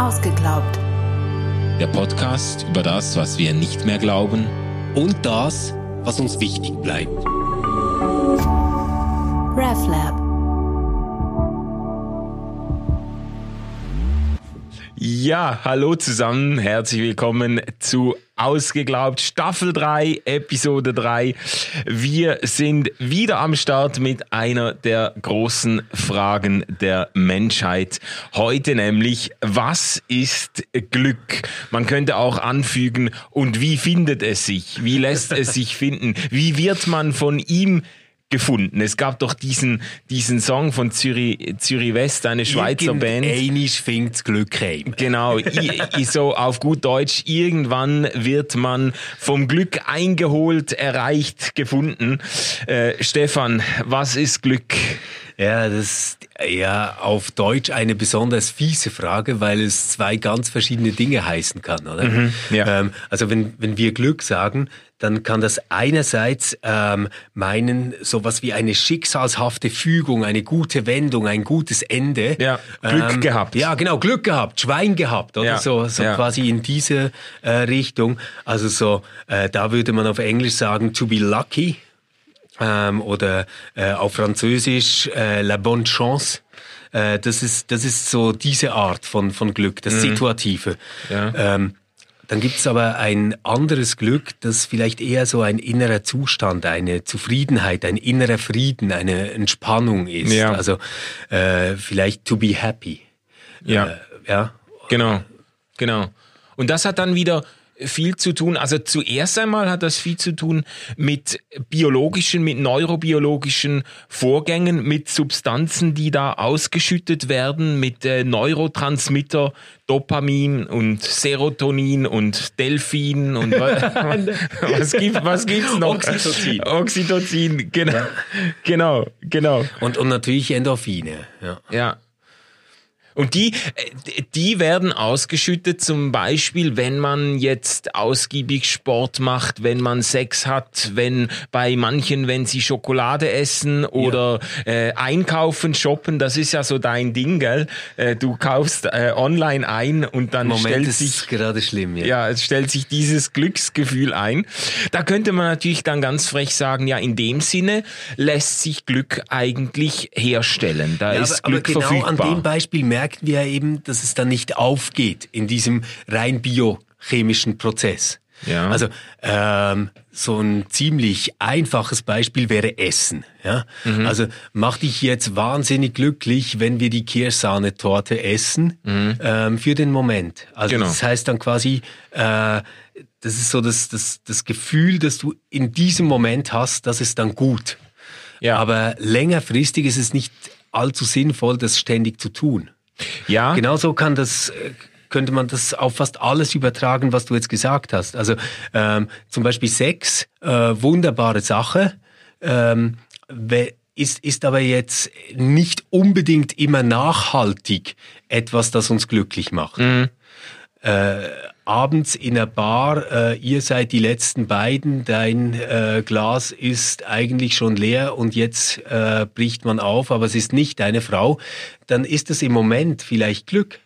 Ausgeglaubt. Der Podcast über das, was wir nicht mehr glauben und das, was uns wichtig bleibt. RefLab. Ja, hallo zusammen, herzlich willkommen zu Ausgeglaubt Staffel 3, Episode 3. Wir sind wieder am Start mit einer der großen Fragen der Menschheit. Heute nämlich, was ist Glück? Man könnte auch anfügen, und wie findet es sich? Wie lässt es sich finden? Wie wird man von ihm gefunden. Es gab doch diesen, diesen Song von Zürich, Zürich West, eine Schweizer Band. Einisch fängt Glück heim. Genau, I, I, so auf gut Deutsch, irgendwann wird man vom Glück eingeholt, erreicht, gefunden. Äh, Stefan, was ist Glück? Ja, das ist ja auf Deutsch eine besonders fiese Frage, weil es zwei ganz verschiedene Dinge heißen kann, oder? Mhm, ja. Ähm, also wenn, wenn wir Glück sagen, dann kann das einerseits ähm, meinen sowas wie eine schicksalshafte Fügung, eine gute Wendung, ein gutes Ende. Ja, Glück ähm, gehabt. Ja, genau, Glück gehabt, Schwein gehabt, oder ja, so, so ja. quasi in diese äh, Richtung. Also so, äh, da würde man auf Englisch sagen to be lucky ähm, oder äh, auf Französisch äh, la bonne chance. Äh, das ist das ist so diese Art von von Glück, das mhm. Situative. Ja. Ähm, dann gibt es aber ein anderes Glück, das vielleicht eher so ein innerer Zustand, eine Zufriedenheit, ein innerer Frieden, eine Entspannung ist. Ja. Also äh, vielleicht to be happy. Ja. Äh, ja. Genau. Genau. Und das hat dann wieder viel zu tun. Also zuerst einmal hat das viel zu tun mit biologischen, mit neurobiologischen Vorgängen, mit Substanzen, die da ausgeschüttet werden, mit äh, Neurotransmitter, Dopamin und Serotonin und Delphin und was gibt was gibt's noch? Oxytocin. Oxytocin, genau, ja. genau, genau. Und und natürlich Endorphine. Ja. ja. Und die, äh, die werden ausgeschüttet zum Beispiel, wenn man jetzt ausgiebig Sport macht, wenn man Sex hat, wenn bei manchen, wenn sie Schokolade essen oder ja. äh, einkaufen, shoppen, das ist ja so dein Ding, gell? Äh, du kaufst äh, online ein und dann Moment stellt sich gerade schlimm, ja. ja, es stellt sich dieses Glücksgefühl ein. Da könnte man natürlich dann ganz frech sagen, ja, in dem Sinne lässt sich Glück eigentlich herstellen. Da ja, ist aber, Glück aber genau verfügbar. an dem Beispiel merkt merken wir eben, dass es dann nicht aufgeht in diesem rein biochemischen Prozess. Ja. Also ähm, so ein ziemlich einfaches Beispiel wäre Essen. Ja? Mhm. Also mach dich jetzt wahnsinnig glücklich, wenn wir die Kirschsahnetorte essen mhm. ähm, für den Moment. Also genau. das heißt dann quasi, äh, das ist so das, das, das Gefühl, dass du in diesem Moment hast, das ist dann gut. Ja. Aber längerfristig ist es nicht allzu sinnvoll, das ständig zu tun. Ja. Genauso kann das äh, könnte man das auf fast alles übertragen, was du jetzt gesagt hast. Also ähm, zum Beispiel Sex, äh, wunderbare Sache, ähm, ist, ist aber jetzt nicht unbedingt immer nachhaltig etwas, das uns glücklich macht. Mhm. Äh, abends in der Bar, äh, ihr seid die letzten beiden, dein äh, Glas ist eigentlich schon leer und jetzt äh, bricht man auf, aber es ist nicht deine Frau, dann ist es im Moment vielleicht Glück.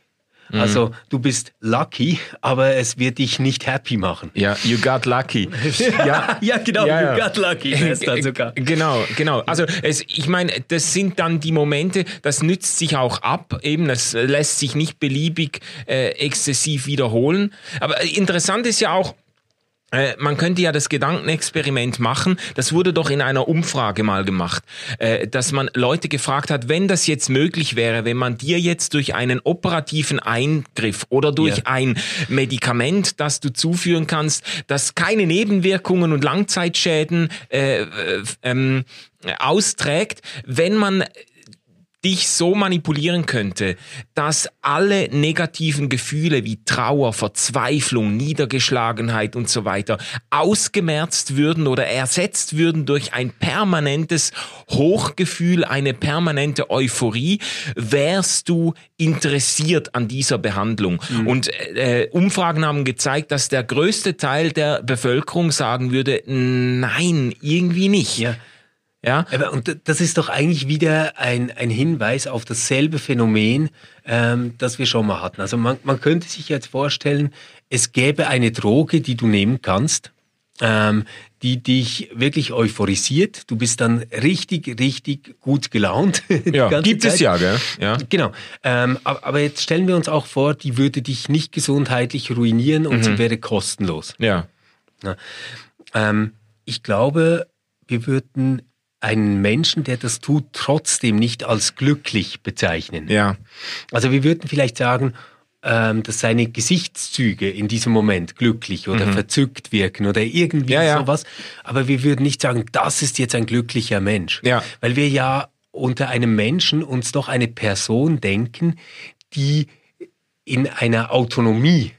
Mhm. Also du bist lucky, aber es wird dich nicht happy machen. Ja, you got lucky. ja, ja, genau, ja, ja. you got lucky. dann sogar. Genau, genau. Also es, ich meine, das sind dann die Momente, das nützt sich auch ab. Eben, das lässt sich nicht beliebig äh, exzessiv wiederholen. Aber interessant ist ja auch, äh, man könnte ja das Gedankenexperiment machen, das wurde doch in einer Umfrage mal gemacht, äh, dass man Leute gefragt hat, wenn das jetzt möglich wäre, wenn man dir jetzt durch einen operativen Eingriff oder durch ja. ein Medikament, das du zuführen kannst, das keine Nebenwirkungen und Langzeitschäden äh, äh, ähm, austrägt, wenn man dich so manipulieren könnte, dass alle negativen Gefühle wie Trauer, Verzweiflung, Niedergeschlagenheit und so weiter ausgemerzt würden oder ersetzt würden durch ein permanentes Hochgefühl, eine permanente Euphorie, wärst du interessiert an dieser Behandlung. Mhm. Und äh, Umfragen haben gezeigt, dass der größte Teil der Bevölkerung sagen würde, nein, irgendwie nicht. Ja. Ja. Aber, und das ist doch eigentlich wieder ein, ein Hinweis auf dasselbe Phänomen, ähm, das wir schon mal hatten. Also man, man könnte sich jetzt vorstellen, es gäbe eine Droge, die du nehmen kannst, ähm, die dich wirklich euphorisiert. Du bist dann richtig, richtig gut gelaunt. Ja, gibt Zeit. es ja, gell? Ja. Genau. Ähm, aber jetzt stellen wir uns auch vor, die würde dich nicht gesundheitlich ruinieren und mhm. sie wäre kostenlos. Ja. ja. Ähm, ich glaube, wir würden einen Menschen, der das tut, trotzdem nicht als glücklich bezeichnen. Ja. Also wir würden vielleicht sagen, ähm, dass seine Gesichtszüge in diesem Moment glücklich oder mhm. verzückt wirken oder irgendwie ja, ja. sowas. Aber wir würden nicht sagen, das ist jetzt ein glücklicher Mensch. Ja. Weil wir ja unter einem Menschen uns doch eine Person denken, die in einer Autonomie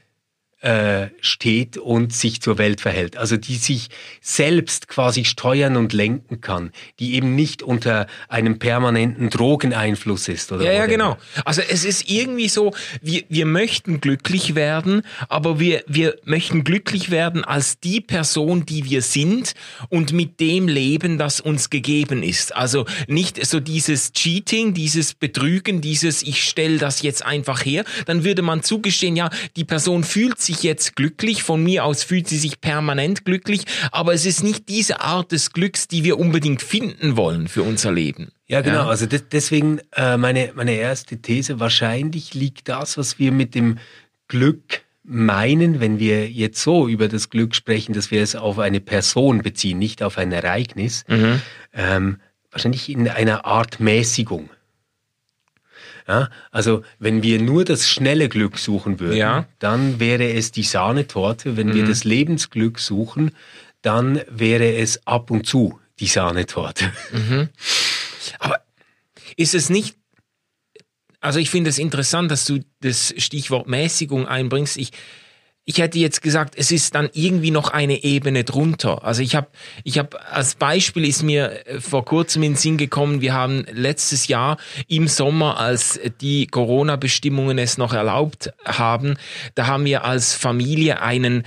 äh, steht und sich zur Welt verhält. Also die sich selbst quasi steuern und lenken kann, die eben nicht unter einem permanenten Drogeneinfluss ist. Oder ja, ja, genau. Also es ist irgendwie so, wir, wir möchten glücklich werden, aber wir, wir möchten glücklich werden als die Person, die wir sind und mit dem Leben, das uns gegeben ist. Also nicht so dieses Cheating, dieses Betrügen, dieses ich stelle das jetzt einfach her, dann würde man zugestehen, ja, die Person fühlt sich sich jetzt glücklich, von mir aus fühlt sie sich permanent glücklich, aber es ist nicht diese Art des Glücks, die wir unbedingt finden wollen für unser Leben. Ja, genau. Ja? Also deswegen äh, meine, meine erste These, wahrscheinlich liegt das, was wir mit dem Glück meinen, wenn wir jetzt so über das Glück sprechen, dass wir es auf eine Person beziehen, nicht auf ein Ereignis, mhm. ähm, wahrscheinlich in einer Art Mäßigung. Ja, also wenn wir nur das schnelle Glück suchen würden, ja. dann wäre es die Sahnetorte. Wenn mhm. wir das Lebensglück suchen, dann wäre es ab und zu die Sahnetorte. Mhm. Aber ist es nicht, also ich finde es interessant, dass du das Stichwort Mäßigung einbringst. Ich, ich hätte jetzt gesagt, es ist dann irgendwie noch eine Ebene drunter. Also ich habe, ich habe als Beispiel ist mir äh, vor kurzem in den Sinn gekommen, wir haben letztes Jahr im Sommer, als die Corona-Bestimmungen es noch erlaubt haben, da haben wir als Familie einen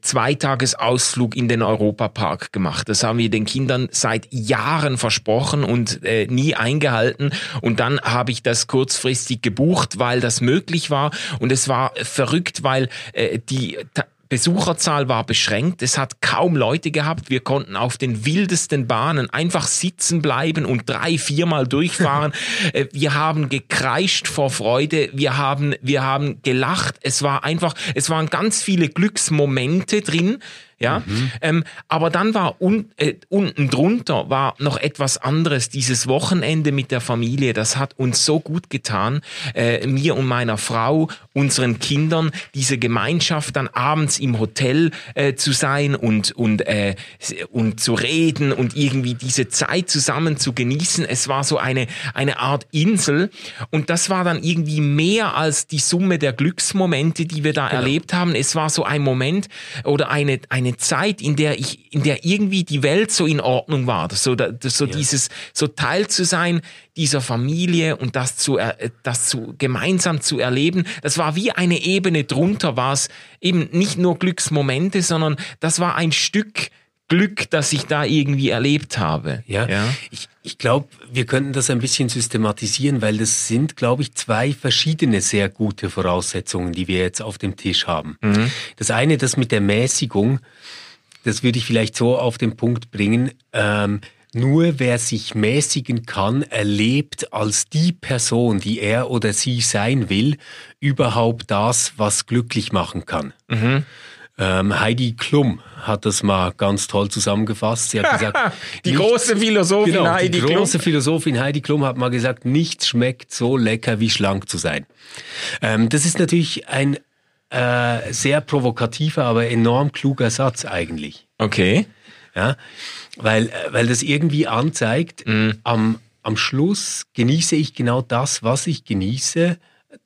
Zweitagesausflug in den Europapark gemacht. Das haben wir den Kindern seit Jahren versprochen und äh, nie eingehalten. Und dann habe ich das kurzfristig gebucht, weil das möglich war. Und es war verrückt, weil äh, die Besucherzahl war beschränkt, es hat kaum Leute gehabt, wir konnten auf den wildesten Bahnen einfach sitzen bleiben und drei, viermal durchfahren. Äh, wir haben gekreischt vor Freude, wir haben, wir haben gelacht, es war einfach, es waren ganz viele Glücksmomente drin, ja. Mhm. Ähm, aber dann war un, äh, unten drunter war noch etwas anderes. Dieses Wochenende mit der Familie, das hat uns so gut getan, äh, mir und meiner Frau, unseren Kindern, diese Gemeinschaft dann abends im Hotel äh, zu sein und und äh, und zu reden und irgendwie diese Zeit zusammen zu genießen. Es war so eine eine Art Insel und das war dann irgendwie mehr als die Summe der Glücksmomente, die wir da genau. erlebt haben. Es war so ein Moment oder eine eine eine Zeit, in der ich, in der irgendwie die Welt so in Ordnung war, so, so ja. dieses, so Teil zu sein dieser Familie und das zu, das zu, gemeinsam zu erleben. Das war wie eine Ebene drunter, war es eben nicht nur Glücksmomente, sondern das war ein Stück, Glück, das ich da irgendwie erlebt habe. Ja, ja. ich, ich glaube, wir könnten das ein bisschen systematisieren, weil das sind, glaube ich, zwei verschiedene sehr gute Voraussetzungen, die wir jetzt auf dem Tisch haben. Mhm. Das eine, das mit der Mäßigung, das würde ich vielleicht so auf den Punkt bringen. Ähm, nur wer sich mäßigen kann, erlebt als die Person, die er oder sie sein will, überhaupt das, was glücklich machen kann. Mhm. Ähm, Heidi Klum hat das mal ganz toll zusammengefasst. Sie hat gesagt, die große Philosophin genau, Heidi Klum. Die große Philosophin Heidi Klum hat mal gesagt, nichts schmeckt so lecker wie schlank zu sein. Ähm, das ist natürlich ein äh, sehr provokativer, aber enorm kluger Satz eigentlich. Okay. Ja, weil, äh, weil das irgendwie anzeigt, mm. am, am Schluss genieße ich genau das, was ich genieße,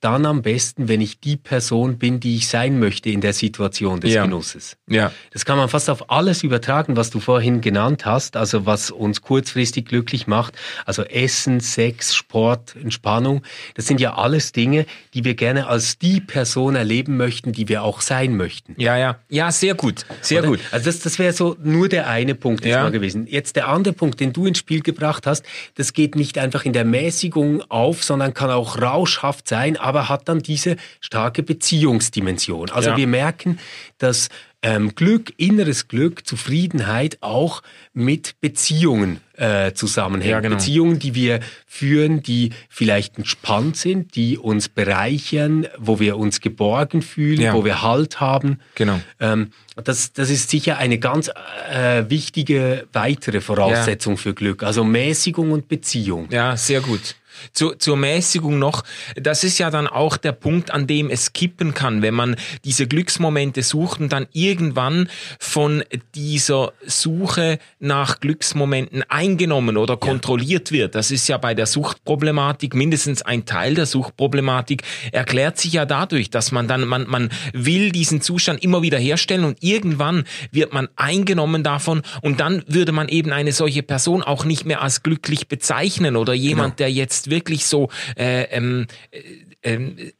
dann am besten, wenn ich die Person bin, die ich sein möchte in der Situation des ja. Genusses. Ja. Das kann man fast auf alles übertragen, was du vorhin genannt hast, also was uns kurzfristig glücklich macht. Also Essen, Sex, Sport, Entspannung. Das sind ja alles Dinge, die wir gerne als die Person erleben möchten, die wir auch sein möchten. Ja, ja. Ja, sehr gut. Sehr Oder? gut. Also das, das wäre so nur der eine Punkt ja. mal gewesen. Jetzt der andere Punkt, den du ins Spiel gebracht hast, das geht nicht einfach in der Mäßigung auf, sondern kann auch rauschhaft sein, aber hat dann diese starke Beziehungsdimension. Also ja. wir merken, dass ähm, Glück, inneres Glück, Zufriedenheit auch mit Beziehungen äh, zusammenhängt. Ja, genau. Beziehungen, die wir führen, die vielleicht entspannt sind, die uns bereichern, wo wir uns geborgen fühlen, ja. wo wir Halt haben. Genau. Ähm, das, das ist sicher eine ganz äh, wichtige weitere Voraussetzung ja. für Glück. Also Mäßigung und Beziehung. Ja, sehr gut zur, zur Mäßigung noch, das ist ja dann auch der Punkt, an dem es kippen kann, wenn man diese Glücksmomente sucht und dann irgendwann von dieser Suche nach Glücksmomenten eingenommen oder kontrolliert wird. Das ist ja bei der Suchtproblematik, mindestens ein Teil der Suchtproblematik, erklärt sich ja dadurch, dass man dann, man, man will diesen Zustand immer wieder herstellen und irgendwann wird man eingenommen davon und dann würde man eben eine solche Person auch nicht mehr als glücklich bezeichnen oder jemand, genau. der jetzt wirklich so äh, ähm, äh, äh,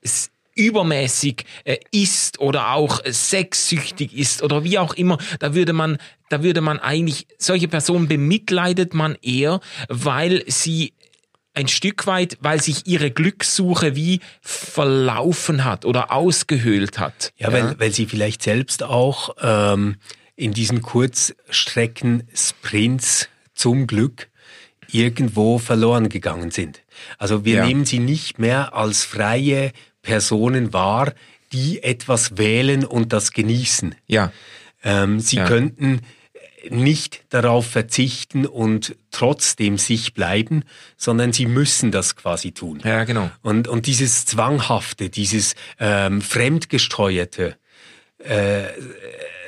übermäßig äh, ist oder auch sexsüchtig ist oder wie auch immer, da würde man, da würde man eigentlich, solche Personen bemitleidet man eher, weil sie ein Stück weit, weil sich ihre Glückssuche wie verlaufen hat oder ausgehöhlt hat. Ja, ja. Weil, weil sie vielleicht selbst auch ähm, in diesen Kurzstrecken-Sprints zum Glück irgendwo verloren gegangen sind. Also wir ja. nehmen sie nicht mehr als freie Personen wahr, die etwas wählen und das genießen. Ja. Ähm, sie ja. könnten nicht darauf verzichten und trotzdem sich bleiben, sondern sie müssen das quasi tun. Ja, genau. Und, und dieses Zwanghafte, dieses ähm, Fremdgesteuerte, äh,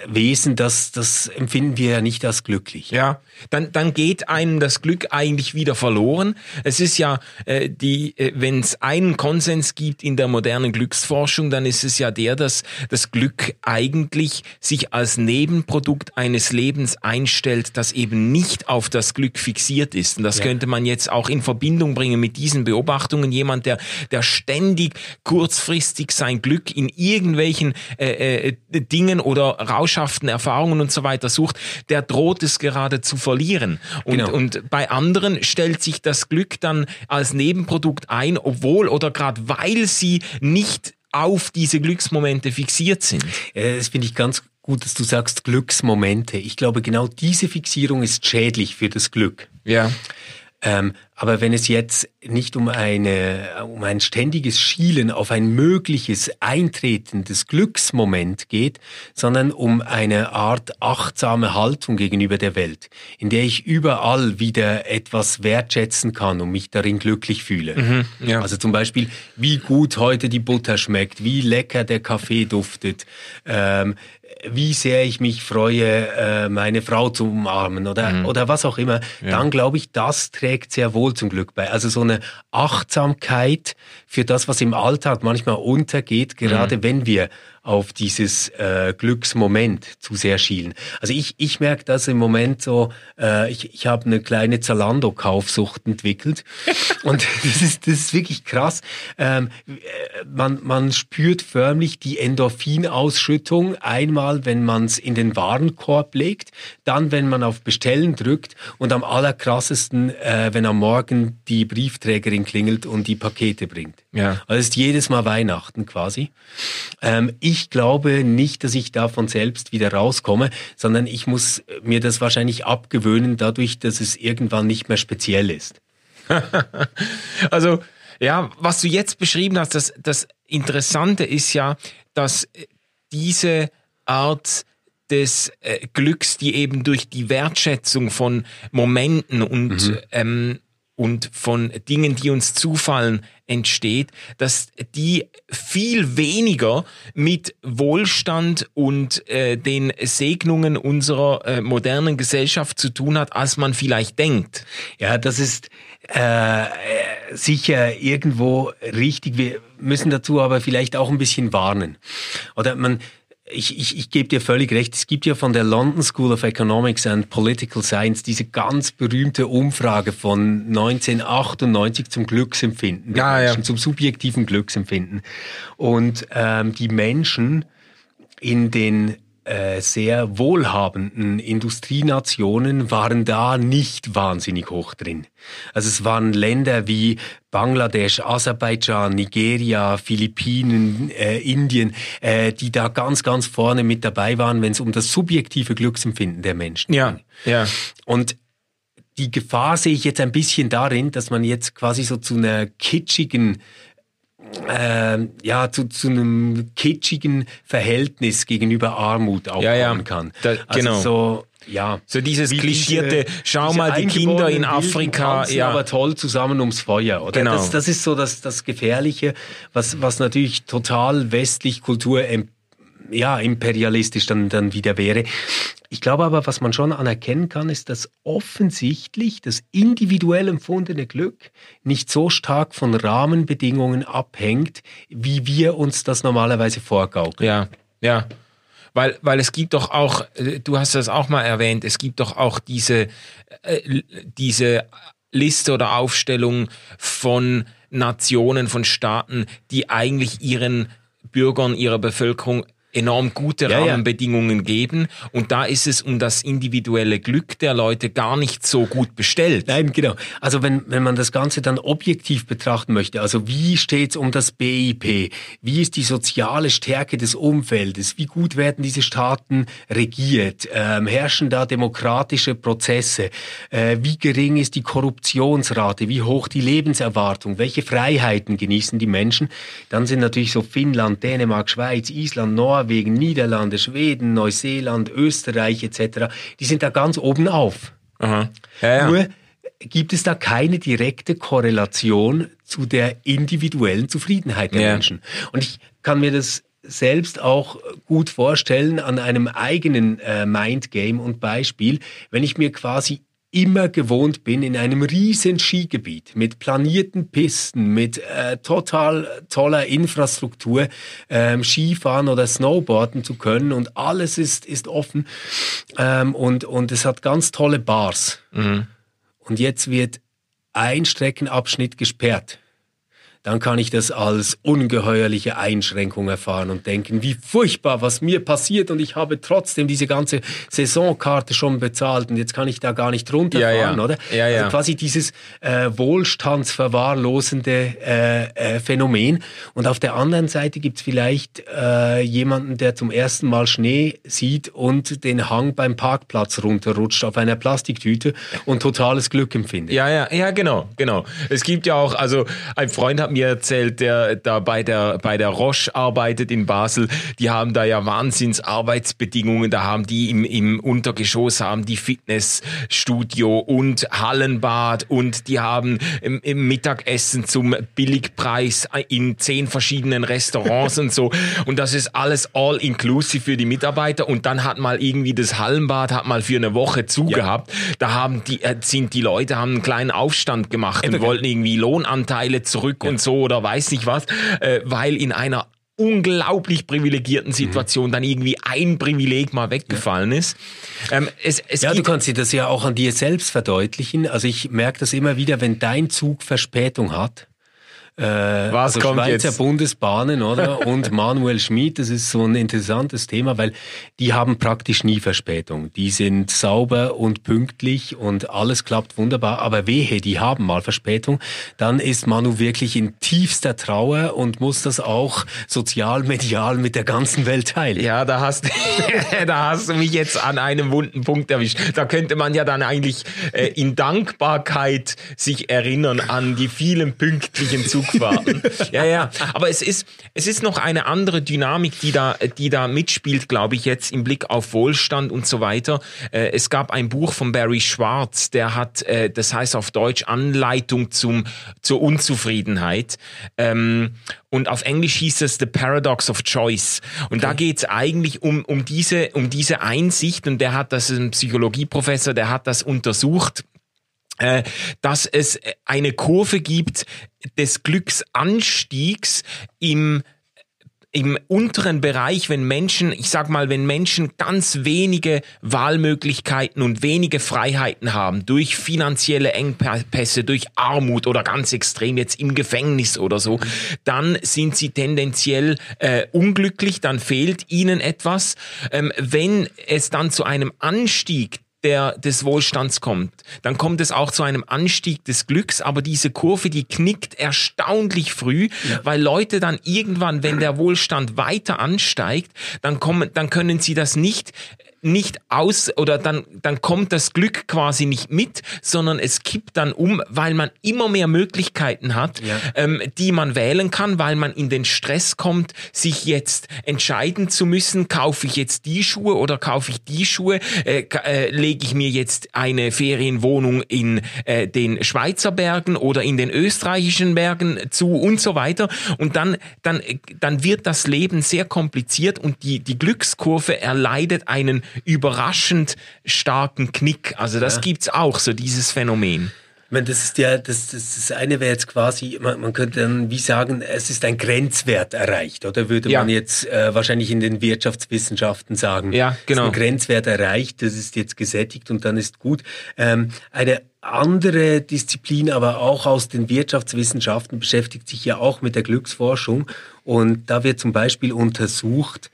Wesen, das, das empfinden wir ja nicht als glücklich. Ja, dann, dann geht einem das Glück eigentlich wieder verloren. Es ist ja äh, die, äh, wenn es einen Konsens gibt in der modernen Glücksforschung, dann ist es ja der, dass das Glück eigentlich sich als Nebenprodukt eines Lebens einstellt, das eben nicht auf das Glück fixiert ist. Und das ja. könnte man jetzt auch in Verbindung bringen mit diesen Beobachtungen. Jemand, der, der ständig kurzfristig sein Glück in irgendwelchen äh, äh, Dingen oder Rausch Botschaften, Erfahrungen und so weiter sucht, der droht es gerade zu verlieren. Und, genau. und bei anderen stellt sich das Glück dann als Nebenprodukt ein, obwohl oder gerade weil sie nicht auf diese Glücksmomente fixiert sind. Das finde ich ganz gut, dass du sagst Glücksmomente. Ich glaube, genau diese Fixierung ist schädlich für das Glück. Ja. Ähm, aber wenn es jetzt nicht um, eine, um ein ständiges Schielen auf ein mögliches eintretendes Glücksmoment geht, sondern um eine Art achtsame Haltung gegenüber der Welt, in der ich überall wieder etwas wertschätzen kann und mich darin glücklich fühle. Mhm, ja. Also zum Beispiel, wie gut heute die Butter schmeckt, wie lecker der Kaffee duftet, ähm, wie sehr ich mich freue, äh, meine Frau zu umarmen oder, mhm. oder was auch immer, ja. dann glaube ich, das trägt sehr wohl zum Glück bei. Also so eine Achtsamkeit für das, was im Alltag manchmal untergeht, gerade mhm. wenn wir auf dieses äh, Glücksmoment zu sehr schielen. Also ich, ich merke das im Moment so, äh, ich, ich habe eine kleine Zalando-Kaufsucht entwickelt und das ist, das ist wirklich krass. Ähm, man, man spürt förmlich die Endorphinausschüttung einmal, wenn man es in den Warenkorb legt, dann, wenn man auf Bestellen drückt und am allerkrassesten, äh, wenn am Morgen die Briefträgerin klingelt und die Pakete bringt. Ja. Also es ist jedes Mal Weihnachten quasi. Ähm, ich glaube nicht, dass ich davon selbst wieder rauskomme, sondern ich muss mir das wahrscheinlich abgewöhnen, dadurch, dass es irgendwann nicht mehr speziell ist. also, ja, was du jetzt beschrieben hast, das, das Interessante ist ja, dass diese Art des äh, Glücks, die eben durch die Wertschätzung von Momenten und mhm. ähm, und von Dingen, die uns zufallen, entsteht, dass die viel weniger mit Wohlstand und äh, den Segnungen unserer äh, modernen Gesellschaft zu tun hat, als man vielleicht denkt. Ja, das ist äh, sicher irgendwo richtig. Wir müssen dazu aber vielleicht auch ein bisschen warnen. Oder man, ich, ich, ich gebe dir völlig recht. Es gibt ja von der London School of Economics and Political Science diese ganz berühmte Umfrage von 1998 zum Glücksempfinden ja, Menschen, ja. zum subjektiven Glücksempfinden. Und ähm, die Menschen in den äh, sehr wohlhabenden Industrienationen waren da nicht wahnsinnig hoch drin. Also es waren Länder wie Bangladesch, Aserbaidschan, Nigeria, Philippinen, äh, Indien, äh, die da ganz, ganz vorne mit dabei waren, wenn es um das subjektive Glücksempfinden der Menschen ja, ging. Ja. Und die Gefahr sehe ich jetzt ein bisschen darin, dass man jetzt quasi so zu einer kitschigen äh, ja, zu, zu einem kitschigen Verhältnis gegenüber Armut aufbauen ja, ja. kann. Da, also genau. so, ja. So dieses Wie klischierte, diese- schau diese mal, die Kinder in Afrika, ja. aber toll zusammen ums Feuer, oder? Genau. Das, das ist so das, das Gefährliche, was, was natürlich total westlich Kultur ja, imperialistisch dann, dann wieder wäre. Ich glaube aber, was man schon anerkennen kann, ist, dass offensichtlich das individuell empfundene Glück nicht so stark von Rahmenbedingungen abhängt, wie wir uns das normalerweise vorgaukeln. Ja, ja. Weil, weil es gibt doch auch, äh, du hast das auch mal erwähnt, es gibt doch auch diese, äh, diese Liste oder Aufstellung von Nationen, von Staaten, die eigentlich ihren Bürgern, ihrer Bevölkerung enorm gute Ja, ja. Rahmenbedingungen geben. Und da ist es um das individuelle Glück der Leute gar nicht so gut bestellt. Nein, genau. Also wenn, wenn man das Ganze dann objektiv betrachten möchte, also wie steht's um das BIP? Wie ist die soziale Stärke des Umfeldes? Wie gut werden diese Staaten regiert? Ähm, herrschen da demokratische Prozesse? Äh, wie gering ist die Korruptionsrate? Wie hoch die Lebenserwartung? Welche Freiheiten genießen die Menschen? Dann sind natürlich so Finnland, Dänemark, Schweiz, Island, Norwegen, Niederlande, Schweden, Neuseeland, Österreich etc. Die sind da ganz oben auf. Ja, ja. Nur gibt es da keine direkte Korrelation zu der individuellen Zufriedenheit der Ja. Menschen. Und ich kann mir das selbst auch gut vorstellen an einem eigenen äh, Mindgame und Beispiel, wenn ich mir quasi immer gewohnt bin, in einem riesen Skigebiet mit planierten Pisten, mit äh, total toller Infrastruktur ähm, Skifahren oder Snowboarden zu können und alles ist, ist offen ähm, und, und es hat ganz tolle Bars. Und jetzt wird ein Streckenabschnitt gesperrt. Dann kann ich das als ungeheuerliche Einschränkung erfahren und denken, wie furchtbar, was mir passiert und ich habe trotzdem diese ganze Saisonkarte schon bezahlt und jetzt kann ich da gar nicht runterfahren, Ja, ja. oder? Ja, ja. Also quasi dieses äh, wohlstandsverwahrlosende äh, äh, Phänomen. Und auf der anderen Seite gibt's vielleicht äh, jemanden, der zum ersten Mal Schnee sieht und den Hang beim Parkplatz runterrutscht auf einer Plastiktüte und totales Glück empfindet. Ja, ja, ja, genau, genau. Es gibt ja auch, also ein Freund hat mir erzählt, der da bei der, bei der Roche arbeitet in Basel, die haben da ja Wahnsinns Arbeitsbedingungen, da haben die im, im Untergeschoss haben die Fitnessstudio und Hallenbad und die haben im, im Mittagessen zum Billigpreis in zehn verschiedenen Restaurants und so. Und das ist alles all inclusive für die Mitarbeiter. Und dann hat mal irgendwie das Hallenbad hat mal für eine Woche zugehabt, da haben die, äh, sind die Leute haben einen kleinen Aufstand gemacht und wollten irgendwie Lohnanteile zurück und so oder weiß nicht was, äh, weil in einer unglaublich privilegierten Situation dann irgendwie ein Privileg mal weggefallen ist. Ähm, es, es Ja, du kannst dir das ja auch an dir selbst verdeutlichen. Also ich merke das immer wieder, wenn dein Zug Verspätung hat. Äh, Was also kommt Schweizer jetzt? Bundesbahnen, oder? Und Manuel Schmid, das ist so ein interessantes Thema, weil die haben praktisch nie Verspätung. Die sind sauber und pünktlich und alles klappt wunderbar. Aber wehe, die haben mal Verspätung, dann ist Manu wirklich in tiefster Trauer und muss das auch sozial, medial mit der ganzen Welt teilen. ja, da hast, da hast du mich jetzt an einem wunden Punkt erwischt. Da könnte man ja dann eigentlich äh, in Dankbarkeit sich erinnern an die vielen pünktlichen Zugfahrten. ja, ja. Aber es ist, es ist noch eine andere Dynamik, die da, die da mitspielt, glaube ich, jetzt im Blick auf Wohlstand und so weiter. Äh, es gab ein Buch von Barry Schwartz, der hat, äh, das heißt auf Deutsch Anleitung zum, zur Unzufriedenheit. Ähm, und auf Englisch hieß es The Paradox of Choice. Und da geht es eigentlich um, um, diese, um diese Einsicht, und der hat das, ist ein Psychologieprofessor, der hat das untersucht dass es eine Kurve gibt des Glücksanstiegs im im unteren Bereich, wenn Menschen, ich sag mal, wenn Menschen ganz wenige Wahlmöglichkeiten und wenige Freiheiten haben, durch finanzielle Engpässe, durch Armut oder ganz extrem jetzt im Gefängnis oder so, dann sind sie tendenziell äh, unglücklich, dann fehlt ihnen etwas. Ähm, wenn es dann zu einem Anstieg der, des Wohlstands kommt, dann kommt es auch zu einem Anstieg des Glücks, aber diese Kurve, die knickt erstaunlich früh, ja. weil Leute dann irgendwann, wenn der Wohlstand weiter ansteigt, dann kommen, dann können sie das nicht nicht aus oder dann, dann kommt das Glück quasi nicht mit, sondern es kippt dann um, weil man immer mehr Möglichkeiten hat, ja. ähm, die man wählen kann, weil man in den Stress kommt, sich jetzt entscheiden zu müssen, kaufe ich jetzt die Schuhe oder kaufe ich die Schuhe, äh, äh, lege ich mir jetzt eine Ferienwohnung in äh, den Schweizer Bergen oder in den österreichischen Bergen zu und so weiter. Und dann, dann, dann wird das Leben sehr kompliziert und die, die Glückskurve erleidet einen überraschend starken Knick. Also das ja. gibt's auch, so dieses Phänomen. Ich meine, das ist ja, das, das, das eine wäre jetzt quasi, man, man könnte dann wie sagen, es ist ein Grenzwert erreicht, oder würde ja. man jetzt äh, wahrscheinlich in den Wirtschaftswissenschaften sagen. Ja, genau. ein Grenzwert erreicht, das ist jetzt gesättigt und dann ist gut. Ähm, eine andere Disziplin, aber auch aus den Wirtschaftswissenschaften beschäftigt sich ja auch mit der Glücksforschung und da wird zum Beispiel untersucht,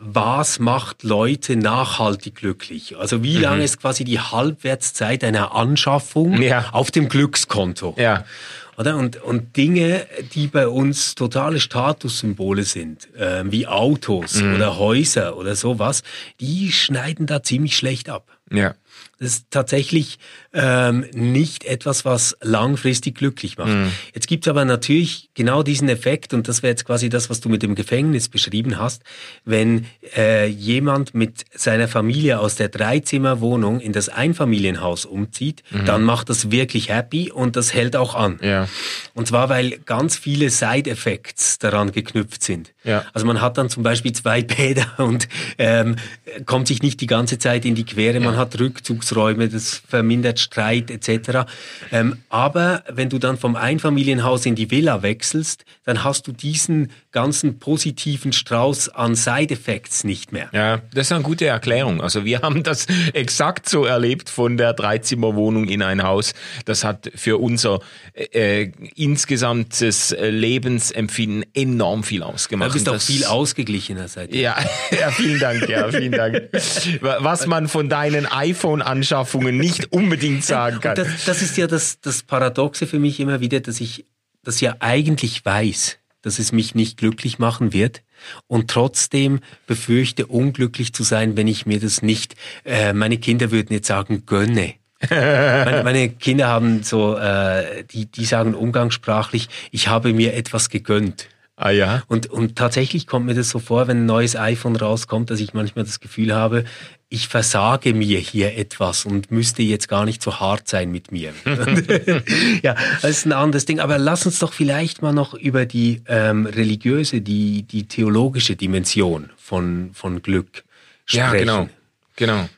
was macht Leute nachhaltig glücklich? Also wie mhm. lange ist quasi die Halbwertszeit einer Anschaffung ja. auf dem Glückskonto? Ja. Oder? Und, und Dinge, die bei uns totale Statussymbole sind, äh, wie Autos mhm. oder Häuser oder sowas, die schneiden da ziemlich schlecht ab. Ja. Das ist tatsächlich ähm, nicht etwas, was langfristig glücklich macht. Mhm. Jetzt gibt's aber natürlich genau diesen Effekt, und das wäre jetzt quasi das, was du mit dem Gefängnis beschrieben hast, wenn äh, jemand mit seiner Familie aus der Dreizimmerwohnung in das Einfamilienhaus umzieht, mhm. dann macht das wirklich happy und das hält auch an. Ja. Und zwar, weil ganz viele Side-Effects daran geknüpft sind. Ja. Also man hat dann zum Beispiel zwei Bäder und ähm, kommt sich nicht die ganze Zeit in die Quere, man hat Rückzugs Rückzugsräume, das vermindert Streit etc. Ähm, aber wenn du dann vom Einfamilienhaus in die Villa wechselst, dann hast du diesen ganzen positiven Strauß an Side-Effects nicht mehr. Ja, das ist eine gute Erklärung. Also wir haben das exakt so erlebt von der Dreizimmerwohnung in ein Haus. Das hat für unser äh, äh insgesamtes Lebensempfinden enorm viel ausgemacht. Du bist auch viel ausgeglichener seitdem. Ja, ja, vielen Dank, ja, vielen Dank. Was man von deinen iPhone an Anschaffungen nicht unbedingt sagen kann. Das, das, ist ja das, das Paradoxe für mich immer wieder, dass ich das ja eigentlich weiß, dass es mich nicht glücklich machen wird und trotzdem befürchte, unglücklich zu sein, wenn ich mir das nicht, äh, meine Kinder würden jetzt sagen, gönne. meine, meine, Kinder haben so, äh, die, die sagen umgangssprachlich, ich habe mir etwas gegönnt. Ah ja. Und, und tatsächlich kommt mir das so vor, wenn ein neues iPhone rauskommt, dass ich manchmal das Gefühl habe, ich versage mir hier etwas und müsste jetzt gar nicht so hart sein mit mir. ja, das ist ein anderes Ding. Aber lass uns doch vielleicht mal noch über die ähm, religiöse, die, die theologische Dimension von, von Glück sprechen. Ja, genau. Genau.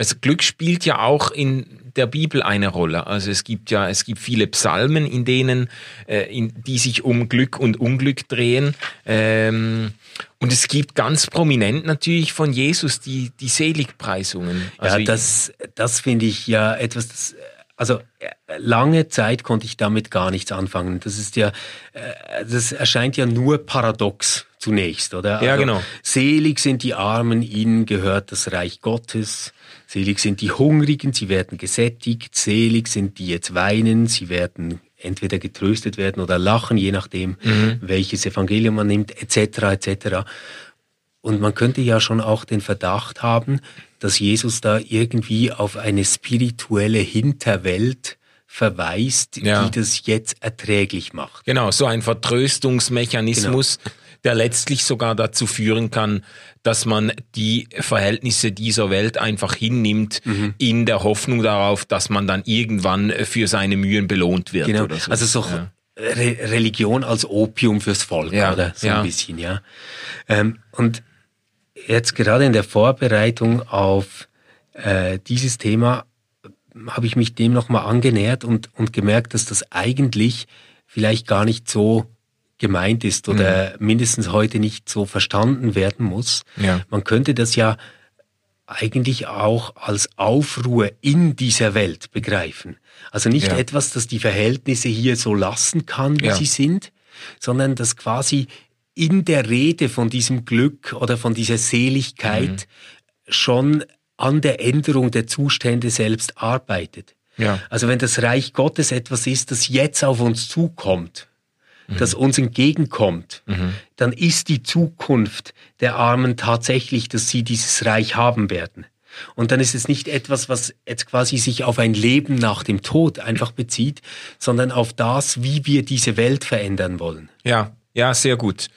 Also Glück spielt ja auch in der Bibel eine Rolle. Also es gibt ja, es gibt viele Psalmen, in denen, äh, in, die sich um Glück und Unglück drehen. Ähm, und es gibt ganz prominent natürlich von Jesus die, die Seligpreisungen. Also ja, das, das finde ich ja etwas, das, also äh, lange Zeit konnte ich damit gar nichts anfangen. Das ist ja, äh, das erscheint ja nur paradox zunächst, oder? Ja, also, genau. Selig sind die Armen, ihnen gehört das Reich Gottes. Selig sind die Hungrigen, sie werden gesättigt. Selig sind die jetzt weinen, sie werden entweder getröstet werden oder lachen, je nachdem, mhm. welches Evangelium man nimmt, etc. etc. Und man könnte ja schon auch den Verdacht haben, dass Jesus da irgendwie auf eine spirituelle Hinterwelt verweist, ja. die das jetzt erträglich macht. Genau, so ein Vertröstungsmechanismus, genau. Der letztlich sogar dazu führen kann, dass man die Verhältnisse dieser Welt einfach hinnimmt, mhm. in der Hoffnung darauf, dass man dann irgendwann für seine Mühen belohnt wird. Genau. So. Also so ja. Re Religion als Opium fürs Volk, ja. oder? So ja. ein bisschen, ja. Ähm, und jetzt gerade in der Vorbereitung auf äh, dieses Thema habe ich mich dem nochmal angenähert und, und gemerkt, dass das eigentlich vielleicht gar nicht so gemeint ist oder mhm. mindestens heute nicht so verstanden werden muss. Ja. Man könnte das ja eigentlich auch als Aufruhr in dieser Welt begreifen. Also nicht ja. etwas, das die Verhältnisse hier so lassen kann, wie ja. sie sind, sondern das quasi in der Rede von diesem Glück oder von dieser Seligkeit mhm. schon an der Änderung der Zustände selbst arbeitet. Ja. Also wenn das Reich Gottes etwas ist, das jetzt auf uns zukommt. Das uns entgegenkommt, mhm. dann ist die Zukunft der Armen tatsächlich, dass sie dieses Reich haben werden. Und dann ist es nicht etwas, was jetzt quasi sich auf ein Leben nach dem Tod einfach bezieht, sondern auf das, wie wir diese Welt verändern wollen. Ja, ja, sehr gut.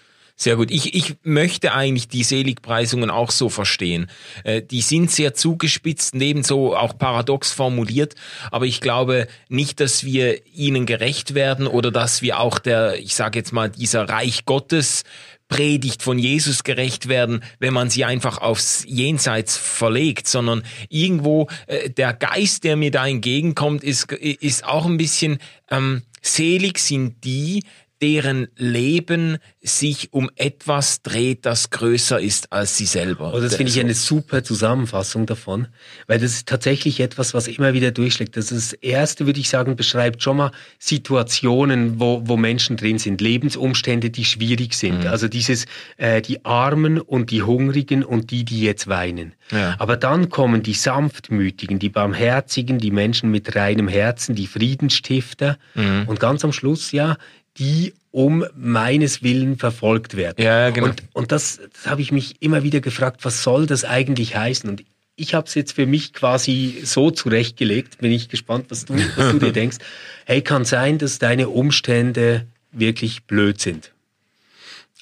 Sehr gut. Ich, ich möchte eigentlich die Seligpreisungen auch so verstehen. Äh, die sind sehr zugespitzt, ebenso auch paradox formuliert, aber ich glaube nicht, dass wir ihnen gerecht werden oder dass wir auch der, ich sage jetzt mal, dieser Reich Gottes Predigt von Jesus gerecht werden, wenn man sie einfach aufs Jenseits verlegt, sondern irgendwo äh, der Geist, der mir da entgegenkommt, ist, ist auch ein bisschen ähm, selig sind die, deren Leben sich um etwas dreht, das größer ist als sie selber. Oh, das finde ich eine super Zusammenfassung davon, weil das ist tatsächlich etwas, was immer wieder durchschlägt. Das, ist das erste, würde ich sagen, beschreibt schon mal Situationen, wo, wo Menschen drin sind, Lebensumstände, die schwierig sind. Mhm. Also dieses, äh, die Armen und die Hungrigen und die, die jetzt weinen. Ja. Aber dann kommen die Sanftmütigen, die Barmherzigen, die Menschen mit reinem Herzen, die Friedensstifter mhm. und ganz am Schluss, ja, die um meines Willen verfolgt werden. Ja, genau. Und, und das, das habe ich mich immer wieder gefragt, was soll das eigentlich heißen? Und ich habe es jetzt für mich quasi so zurechtgelegt, bin ich gespannt, was du, was du dir denkst. Hey, kann sein, dass deine Umstände wirklich blöd sind.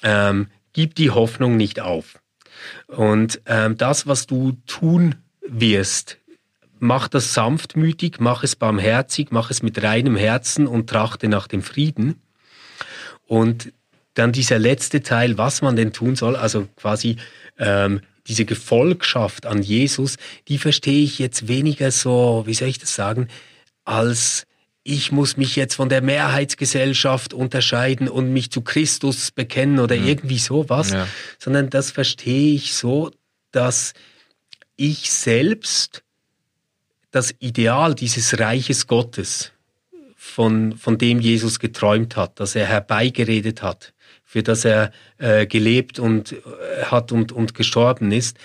Ähm, gib die Hoffnung nicht auf. Und ähm, das, was du tun wirst, mach das sanftmütig, mach es barmherzig, mach es mit reinem Herzen und trachte nach dem Frieden. Und dann dieser letzte Teil, was man denn tun soll, also quasi ähm, diese Gefolgschaft an Jesus, die verstehe ich jetzt weniger so, wie soll ich das sagen, als ich muss mich jetzt von der Mehrheitsgesellschaft unterscheiden und mich zu Christus bekennen oder mhm. irgendwie sowas, ja. sondern das verstehe ich so, dass ich selbst das Ideal dieses Reiches Gottes von, von dem Jesus geträumt hat, dass er herbeigeredet hat, für das er äh, gelebt und äh, hat und, und gestorben ist,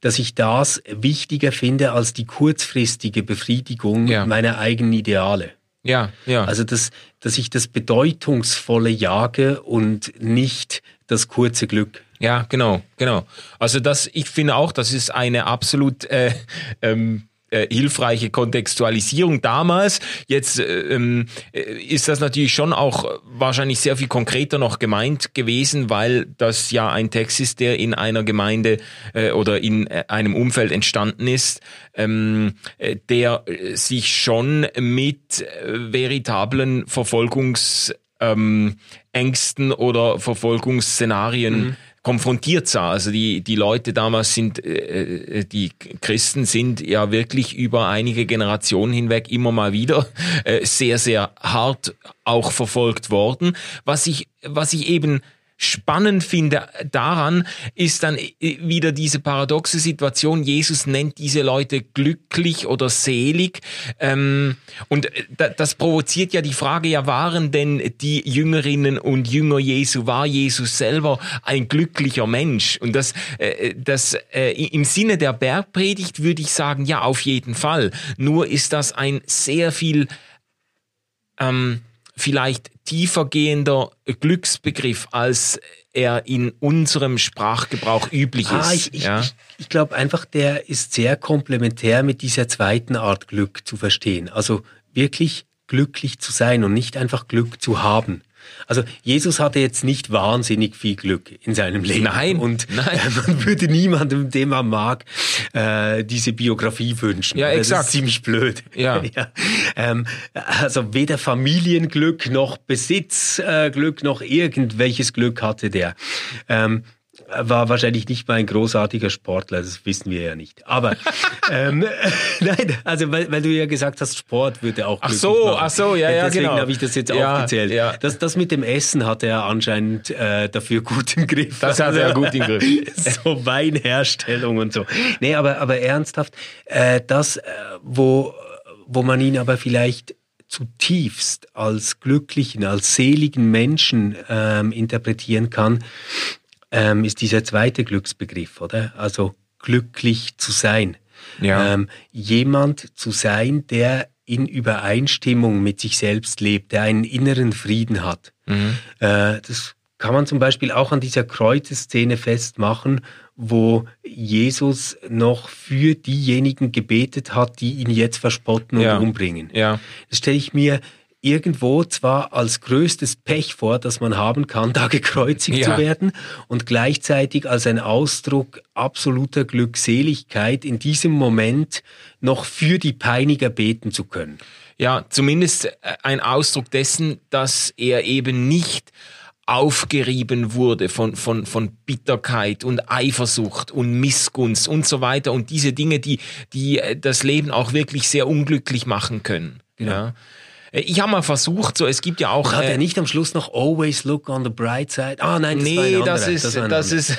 dass ich das wichtiger finde als die kurzfristige Befriedigung ja. meiner eigenen Ideale. Ja, ja. Also, dass, dass ich das Bedeutungsvolle jage und nicht das kurze Glück. Ja, genau, genau. Also das, ich finde auch, das ist eine absolut äh, ähm, äh, hilfreiche Kontextualisierung damals. Jetzt äh, ähm, äh, ist das natürlich schon auch wahrscheinlich sehr viel konkreter noch gemeint gewesen, weil das ja ein Text ist, der in einer Gemeinde äh, oder in einem Umfeld entstanden ist, ähm, äh, der sich schon mit veritablen Verfolgungs ähm, oder Verfolgungsszenarien mhm konfrontiert sah. Also die, die Leute damals sind, äh, äh, die Christen sind ja wirklich über einige Generationen hinweg immer mal wieder äh, sehr, sehr hart auch verfolgt worden. Was ich, was ich eben spannend finde daran, ist dann wieder diese paradoxe Situation. Jesus nennt diese Leute glücklich oder selig. Ähm, und das provoziert ja die Frage, ja, waren denn die Jüngerinnen und Jünger Jesu, war Jesus selber ein glücklicher Mensch? Und das, äh, das äh, im Sinne der Bergpredigt würde ich sagen, ja, auf jeden Fall. Nur ist das ein sehr viel ähm, vielleicht tiefergehender Glücksbegriff, als er in unserem Sprachgebrauch üblich ah, ist. Ah, ich ich, ja? ich, ich glaube einfach, der ist sehr komplementär mit dieser zweiten Art Glück zu verstehen. Also wirklich glücklich zu sein und nicht einfach Glück zu haben. Also Jesus hatte jetzt nicht wahnsinnig viel Glück in seinem Leben. Nein. Und nein. man würde niemandem, den man mag, äh, diese Biografie wünschen. Ja, exakt. Das ist ziemlich blöd. Ja. ja. Ähm, also weder Familienglück noch Besitzglück äh, noch irgendwelches Glück hatte der. Ähm, war wahrscheinlich nicht mal ein großartiger Sportler, das wissen wir ja nicht. Aber ähm, nein, also weil, weil du ja gesagt hast, Sport würde auch. Ach so, machen. ach so, ja, ja, Deswegen genau. habe ich das jetzt ja, aufgezählt. Ja. Das, das mit dem Essen hat er anscheinend äh, dafür gut im Griff. Das hat er gut im Griff. so Weinherstellung und so. Nee, aber, aber ernsthaft, äh, das, äh, wo, wo man ihn aber vielleicht zutiefst als glücklichen, als seligen Menschen ähm, interpretieren kann, ähm, ist dieser zweite Glücksbegriff, oder? Also glücklich zu sein. Ja. Ähm, jemand zu sein, der in Übereinstimmung mit sich selbst lebt, der einen inneren Frieden hat. Mhm. Äh, das kann man zum Beispiel auch an dieser Kreuzeszene festmachen, wo Jesus noch für diejenigen gebetet hat, die ihn jetzt verspotten und ja. umbringen. Ja. Das stelle ich mir irgendwo zwar als größtes Pech vor, das man haben kann, da gekreuzigt ja. zu werden und gleichzeitig als ein Ausdruck absoluter Glückseligkeit in diesem Moment noch für die Peiniger beten zu können. Ja, zumindest ein Ausdruck dessen, dass er eben nicht aufgerieben wurde von, von, von Bitterkeit und Eifersucht und Missgunst und so weiter und diese Dinge, die, die äh, das Leben auch wirklich sehr unglücklich machen können. Genau. Ja. Äh, ich habe mal versucht, so es gibt ja auch. Hat äh, er nicht am Schluss noch Always Look on the Bright Side? Ah nein, das nee, das ist, das, das ist,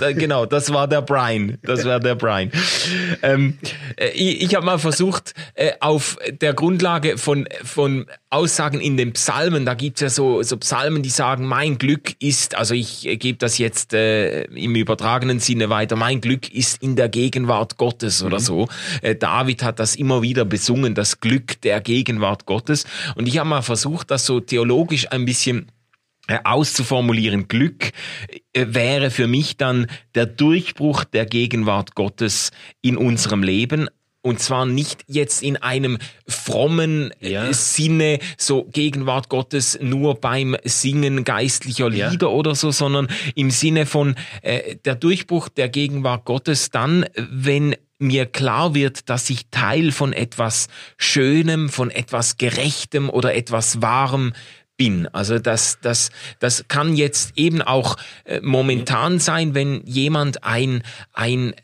das, genau, das war der Brian, das war der Brian. Ähm, äh, ich ich habe mal versucht, äh, auf der Grundlage von von Aussagen in den Psalmen, da gibt's ja so so Psalmen, die sagen, mein Glück ist, also ich äh, gebe das jetzt äh, im übertragenen Sinne weiter, mein Glück ist in der Gegenwart Gottes oder mhm. so. Äh, David hat das immer wieder besungen, das Glück der Gegenwart Gottes. Gottes. Und ich habe mal versucht, das so theologisch ein bisschen äh, auszuformulieren. Glück äh, wäre für mich dann der Durchbruch der Gegenwart Gottes in unserem Leben, und zwar nicht jetzt in einem frommen äh, ja. Sinne, so Gegenwart Gottes nur beim Singen geistlicher Lieder ja. oder so, sondern im Sinne von äh, der Durchbruch der Gegenwart Gottes dann, wenn mir klar wird, dass ich Teil von etwas Schönem, von etwas Gerechtem oder etwas Wahrem bin. Also das, das, das kann jetzt eben auch äh, momentan sein, wenn jemand ein, ein,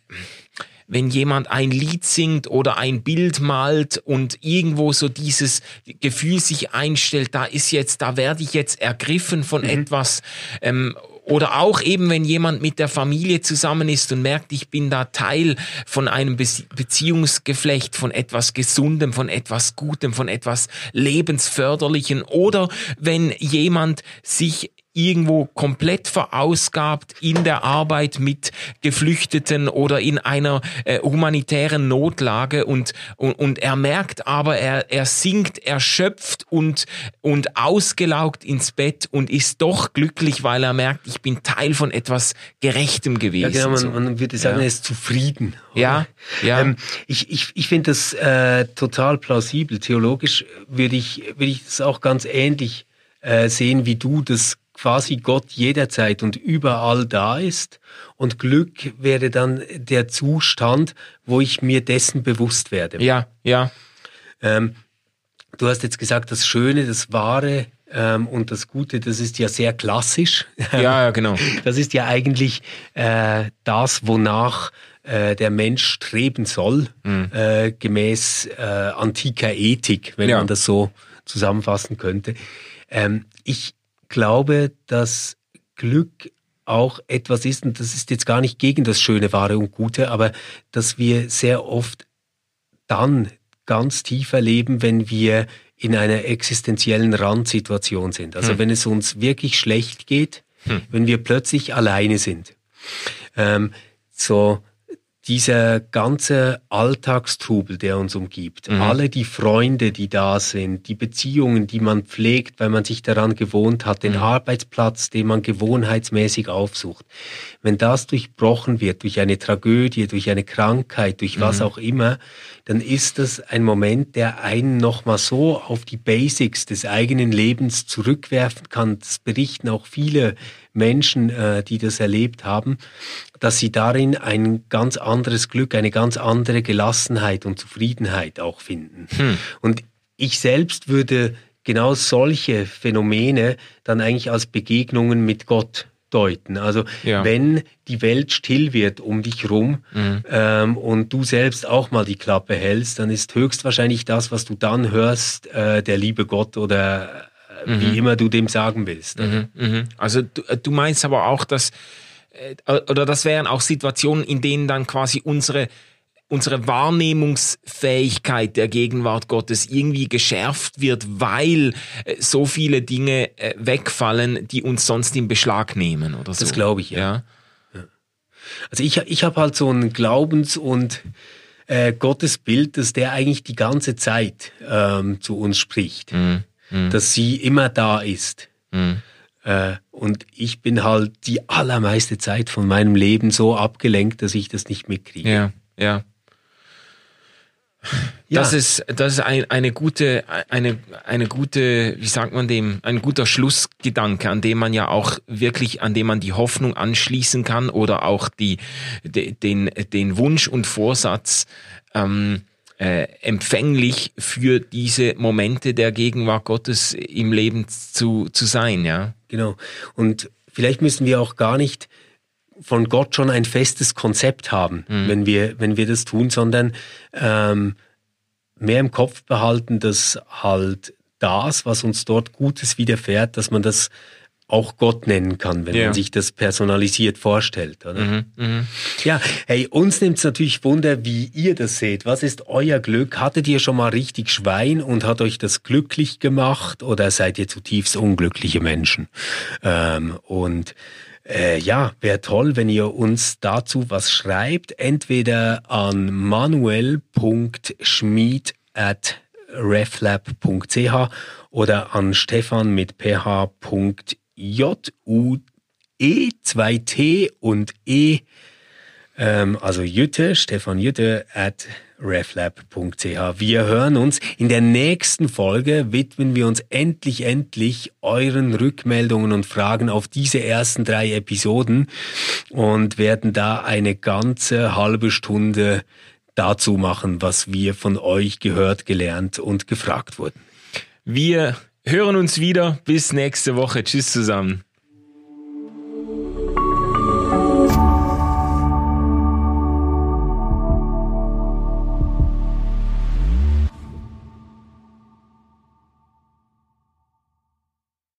wenn jemand ein Lied singt oder ein Bild malt und irgendwo so dieses Gefühl sich einstellt, da ist jetzt, da werde ich jetzt ergriffen von mhm. etwas ähm, oder auch eben, wenn jemand mit der Familie zusammen ist und merkt, ich bin da Teil von einem Beziehungsgeflecht, von etwas Gesundem, von etwas Gutem, von etwas Lebensförderlichen. Oder wenn jemand sich irgendwo komplett verausgabt in der Arbeit mit Geflüchteten oder in einer äh, humanitären Notlage und, und, und er merkt aber, er, er sinkt erschöpft und, und ausgelaugt ins Bett und ist doch glücklich, weil er merkt, ich bin Teil von etwas Gerechtem gewesen. Ja, genau, man, man würde sagen, ja. er ist zufrieden. Oder? Ja, ja. Ähm, ich ich, ich finde das äh, total plausibel. Theologisch würde ich, würde ich das auch ganz ähnlich äh, sehen, wie du das quasi Gott jederzeit und überall da ist. Und Glück wäre dann der Zustand, wo ich mir dessen bewusst werde. Ja, ja. Ähm, du hast jetzt gesagt, das Schöne, das Wahre ähm, und das Gute, das ist ja sehr klassisch. Ja, ja genau. Das ist ja eigentlich äh, das, wonach äh, der Mensch streben soll, mhm. äh, gemäß äh, antiker Ethik, wenn ja. man das so zusammenfassen könnte. Ähm, ich glaube, dass Glück auch etwas ist, und das ist jetzt gar nicht gegen das Schöne, Wahre und Gute, aber dass wir sehr oft dann ganz tief erleben, wenn wir in einer existenziellen Randsituation sind. Also hm. wenn es uns wirklich schlecht geht, hm. wenn wir plötzlich alleine sind. Ähm, so dieser ganze Alltagstrubel, der uns umgibt, mhm. alle die Freunde, die da sind, die Beziehungen, die man pflegt, weil man sich daran gewohnt hat, den mhm. Arbeitsplatz, den man gewohnheitsmäßig aufsucht, wenn das durchbrochen wird durch eine Tragödie, durch eine Krankheit, durch was mhm. auch immer, dann ist das ein Moment, der einen nochmal so auf die Basics des eigenen Lebens zurückwerfen kann. Das berichten auch viele Menschen, äh, die das erlebt haben, dass sie darin ein ganz anderes Glück, eine ganz andere Gelassenheit und Zufriedenheit auch finden. Hm. Und ich selbst würde genau solche Phänomene dann eigentlich als Begegnungen mit Gott deuten. Also ja. wenn die Welt still wird um dich rum mhm. ähm, und du selbst auch mal die Klappe hältst, dann ist höchstwahrscheinlich das, was du dann hörst, äh, der liebe Gott oder äh, mhm. wie immer du dem sagen willst. Mhm. mhm. Also du, äh, du meinst aber auch, dass oder das wären auch Situationen, in denen dann quasi unsere unsere Wahrnehmungsfähigkeit der Gegenwart Gottes irgendwie geschärft wird, weil äh, so viele Dinge äh, wegfallen, die uns sonst in Beschlag nehmen oder so. Das glaube ich, ja. ja. Also ich, ich habe halt so ein Glaubens- und äh, Gottesbild, dass der eigentlich die ganze Zeit ähm, zu uns spricht. Mhm. Mhm. Dass sie immer da ist. Mhm. Äh, und ich bin halt die allermeiste Zeit von meinem Leben so abgelenkt, dass ich das nicht mitkriege. Ja, ja. Ja. Das ist, das ist ein, eine gute, eine, eine gute, wie sagt man dem, ein guter Schlussgedanke, an dem man ja auch wirklich, an dem man die Hoffnung anschließen kann oder auch die, de, den, den Wunsch und Vorsatz, ähm, äh, empfänglich für diese Momente der Gegenwart Gottes im Leben zu, zu sein, ja. Genau. Und vielleicht müssen wir auch gar nicht von Gott schon ein festes Konzept haben, mhm. wenn, wir, wenn wir das tun, sondern ähm, mehr im Kopf behalten, dass halt das, was uns dort Gutes widerfährt, dass man das auch Gott nennen kann, wenn ja. man sich das personalisiert vorstellt. Oder? Mhm, mh. Ja, hey, uns nimmt es natürlich Wunder, wie ihr das seht. Was ist euer Glück? Hattet ihr schon mal richtig Schwein und hat euch das glücklich gemacht oder seid ihr zutiefst unglückliche Menschen? Ähm, und äh, ja, wäre toll, wenn ihr uns dazu was schreibt, entweder an manuel.schmied at reflab.ch oder an stefan mit ph.j u e 2 t und e ähm, also Jütte, Stefan Jütte at reflab.ch. Wir hören uns. In der nächsten Folge widmen wir uns endlich, endlich euren Rückmeldungen und Fragen auf diese ersten drei Episoden und werden da eine ganze halbe Stunde dazu machen, was wir von euch gehört, gelernt und gefragt wurden. Wir hören uns wieder. Bis nächste Woche. Tschüss zusammen.